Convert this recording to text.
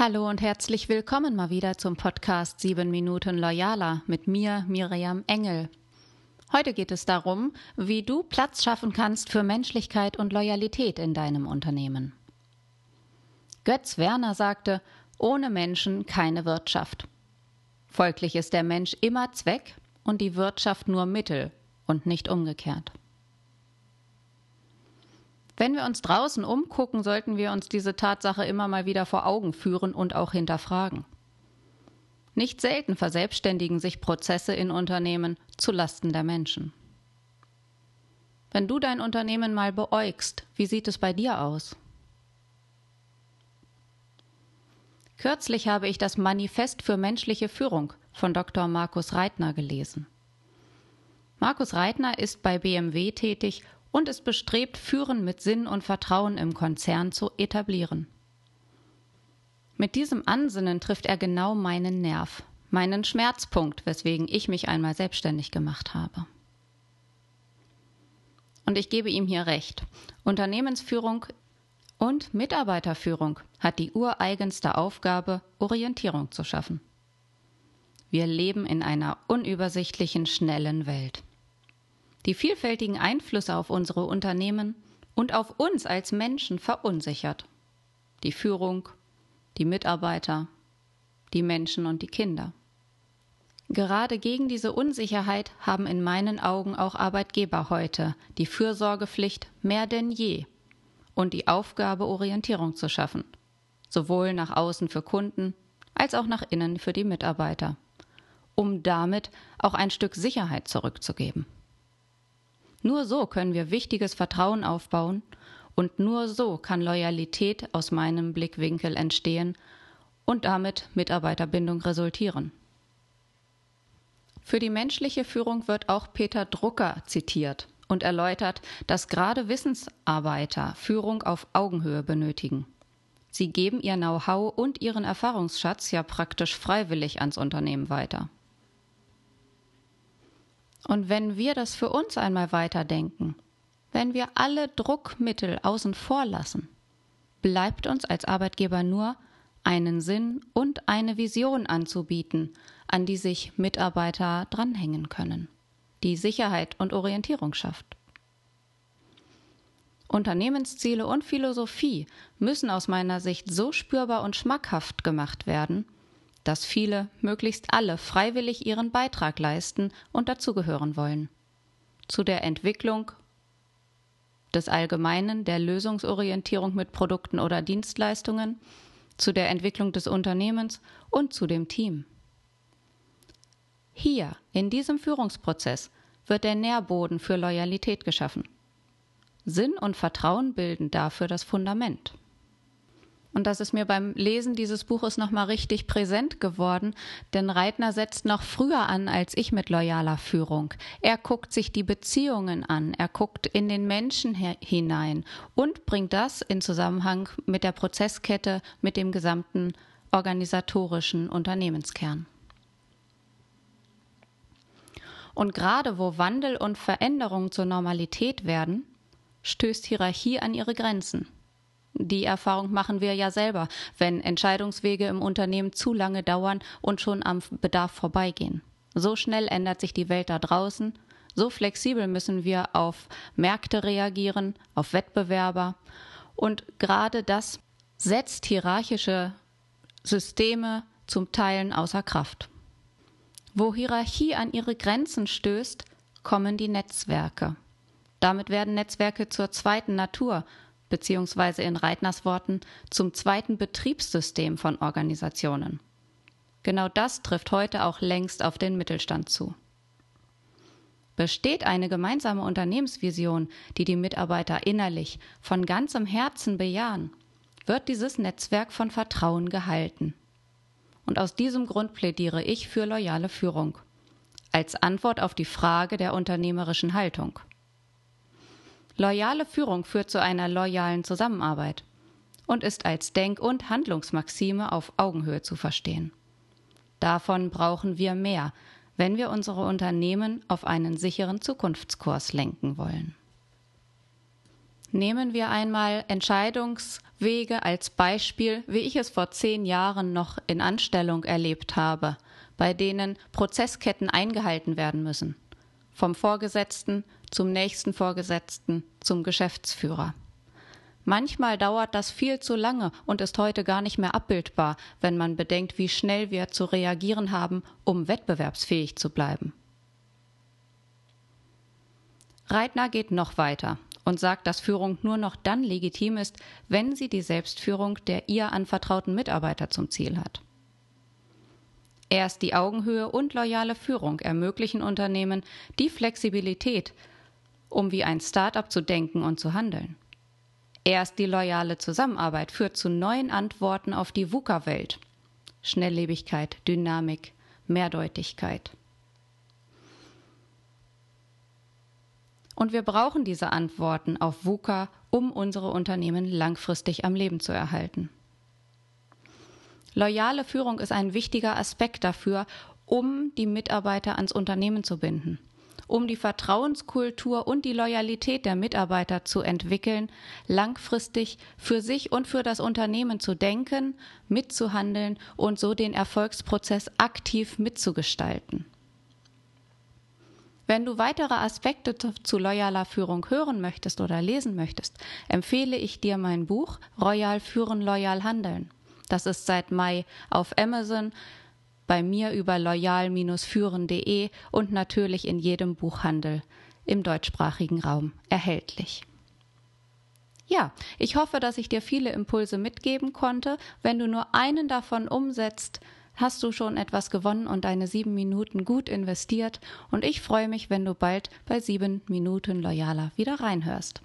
Hallo und herzlich willkommen mal wieder zum Podcast 7 Minuten Loyaler mit mir, Miriam Engel. Heute geht es darum, wie du Platz schaffen kannst für Menschlichkeit und Loyalität in deinem Unternehmen. Götz Werner sagte, ohne Menschen keine Wirtschaft. Folglich ist der Mensch immer Zweck und die Wirtschaft nur Mittel und nicht umgekehrt. Wenn wir uns draußen umgucken, sollten wir uns diese Tatsache immer mal wieder vor Augen führen und auch hinterfragen. Nicht selten verselbstständigen sich Prozesse in Unternehmen zu Lasten der Menschen. Wenn du dein Unternehmen mal beäugst, wie sieht es bei dir aus? Kürzlich habe ich das Manifest für menschliche Führung von Dr. Markus Reitner gelesen. Markus Reitner ist bei BMW tätig und ist bestrebt, Führen mit Sinn und Vertrauen im Konzern zu etablieren. Mit diesem Ansinnen trifft er genau meinen Nerv, meinen Schmerzpunkt, weswegen ich mich einmal selbstständig gemacht habe. Und ich gebe ihm hier recht. Unternehmensführung und Mitarbeiterführung hat die ureigenste Aufgabe, Orientierung zu schaffen. Wir leben in einer unübersichtlichen, schnellen Welt die vielfältigen Einflüsse auf unsere Unternehmen und auf uns als Menschen verunsichert. Die Führung, die Mitarbeiter, die Menschen und die Kinder. Gerade gegen diese Unsicherheit haben in meinen Augen auch Arbeitgeber heute die Fürsorgepflicht mehr denn je und die Aufgabe, Orientierung zu schaffen, sowohl nach außen für Kunden als auch nach innen für die Mitarbeiter, um damit auch ein Stück Sicherheit zurückzugeben. Nur so können wir wichtiges Vertrauen aufbauen und nur so kann Loyalität aus meinem Blickwinkel entstehen und damit Mitarbeiterbindung resultieren. Für die menschliche Führung wird auch Peter Drucker zitiert und erläutert, dass gerade Wissensarbeiter Führung auf Augenhöhe benötigen. Sie geben ihr Know-how und ihren Erfahrungsschatz ja praktisch freiwillig ans Unternehmen weiter. Und wenn wir das für uns einmal weiterdenken, wenn wir alle Druckmittel außen vor lassen, bleibt uns als Arbeitgeber nur, einen Sinn und eine Vision anzubieten, an die sich Mitarbeiter dranhängen können, die Sicherheit und Orientierung schafft. Unternehmensziele und Philosophie müssen aus meiner Sicht so spürbar und schmackhaft gemacht werden, dass viele, möglichst alle, freiwillig ihren Beitrag leisten und dazugehören wollen. Zu der Entwicklung des Allgemeinen, der Lösungsorientierung mit Produkten oder Dienstleistungen, zu der Entwicklung des Unternehmens und zu dem Team. Hier, in diesem Führungsprozess, wird der Nährboden für Loyalität geschaffen. Sinn und Vertrauen bilden dafür das Fundament. Und das ist mir beim Lesen dieses Buches nochmal richtig präsent geworden, denn Reitner setzt noch früher an als ich mit loyaler Führung. Er guckt sich die Beziehungen an, er guckt in den Menschen hinein und bringt das in Zusammenhang mit der Prozesskette, mit dem gesamten organisatorischen Unternehmenskern. Und gerade wo Wandel und Veränderung zur Normalität werden, stößt Hierarchie an ihre Grenzen. Die Erfahrung machen wir ja selber, wenn Entscheidungswege im Unternehmen zu lange dauern und schon am Bedarf vorbeigehen. So schnell ändert sich die Welt da draußen, so flexibel müssen wir auf Märkte reagieren, auf Wettbewerber. Und gerade das setzt hierarchische Systeme zum Teilen außer Kraft. Wo Hierarchie an ihre Grenzen stößt, kommen die Netzwerke. Damit werden Netzwerke zur zweiten Natur, beziehungsweise in Reitners Worten zum zweiten Betriebssystem von Organisationen. Genau das trifft heute auch längst auf den Mittelstand zu. Besteht eine gemeinsame Unternehmensvision, die die Mitarbeiter innerlich von ganzem Herzen bejahen, wird dieses Netzwerk von Vertrauen gehalten. Und aus diesem Grund plädiere ich für loyale Führung als Antwort auf die Frage der unternehmerischen Haltung. Loyale Führung führt zu einer loyalen Zusammenarbeit und ist als Denk- und Handlungsmaxime auf Augenhöhe zu verstehen. Davon brauchen wir mehr, wenn wir unsere Unternehmen auf einen sicheren Zukunftskurs lenken wollen. Nehmen wir einmal Entscheidungswege als Beispiel, wie ich es vor zehn Jahren noch in Anstellung erlebt habe, bei denen Prozessketten eingehalten werden müssen. Vom Vorgesetzten zum nächsten Vorgesetzten zum Geschäftsführer. Manchmal dauert das viel zu lange und ist heute gar nicht mehr abbildbar, wenn man bedenkt, wie schnell wir zu reagieren haben, um wettbewerbsfähig zu bleiben. Reitner geht noch weiter und sagt, dass Führung nur noch dann legitim ist, wenn sie die Selbstführung der ihr anvertrauten Mitarbeiter zum Ziel hat. Erst die Augenhöhe und loyale Führung ermöglichen Unternehmen die Flexibilität, um wie ein Start-up zu denken und zu handeln. Erst die loyale Zusammenarbeit führt zu neuen Antworten auf die VUCA-Welt. Schnelllebigkeit, Dynamik, Mehrdeutigkeit. Und wir brauchen diese Antworten auf VUCA, um unsere Unternehmen langfristig am Leben zu erhalten. Loyale Führung ist ein wichtiger Aspekt dafür, um die Mitarbeiter ans Unternehmen zu binden, um die Vertrauenskultur und die Loyalität der Mitarbeiter zu entwickeln, langfristig für sich und für das Unternehmen zu denken, mitzuhandeln und so den Erfolgsprozess aktiv mitzugestalten. Wenn du weitere Aspekte zu loyaler Führung hören möchtest oder lesen möchtest, empfehle ich dir mein Buch Royal Führen, Loyal Handeln. Das ist seit Mai auf Amazon, bei mir über loyal-führen.de und natürlich in jedem Buchhandel im deutschsprachigen Raum erhältlich. Ja, ich hoffe, dass ich dir viele Impulse mitgeben konnte. Wenn du nur einen davon umsetzt, hast du schon etwas gewonnen und deine sieben Minuten gut investiert. Und ich freue mich, wenn du bald bei sieben Minuten loyaler wieder reinhörst.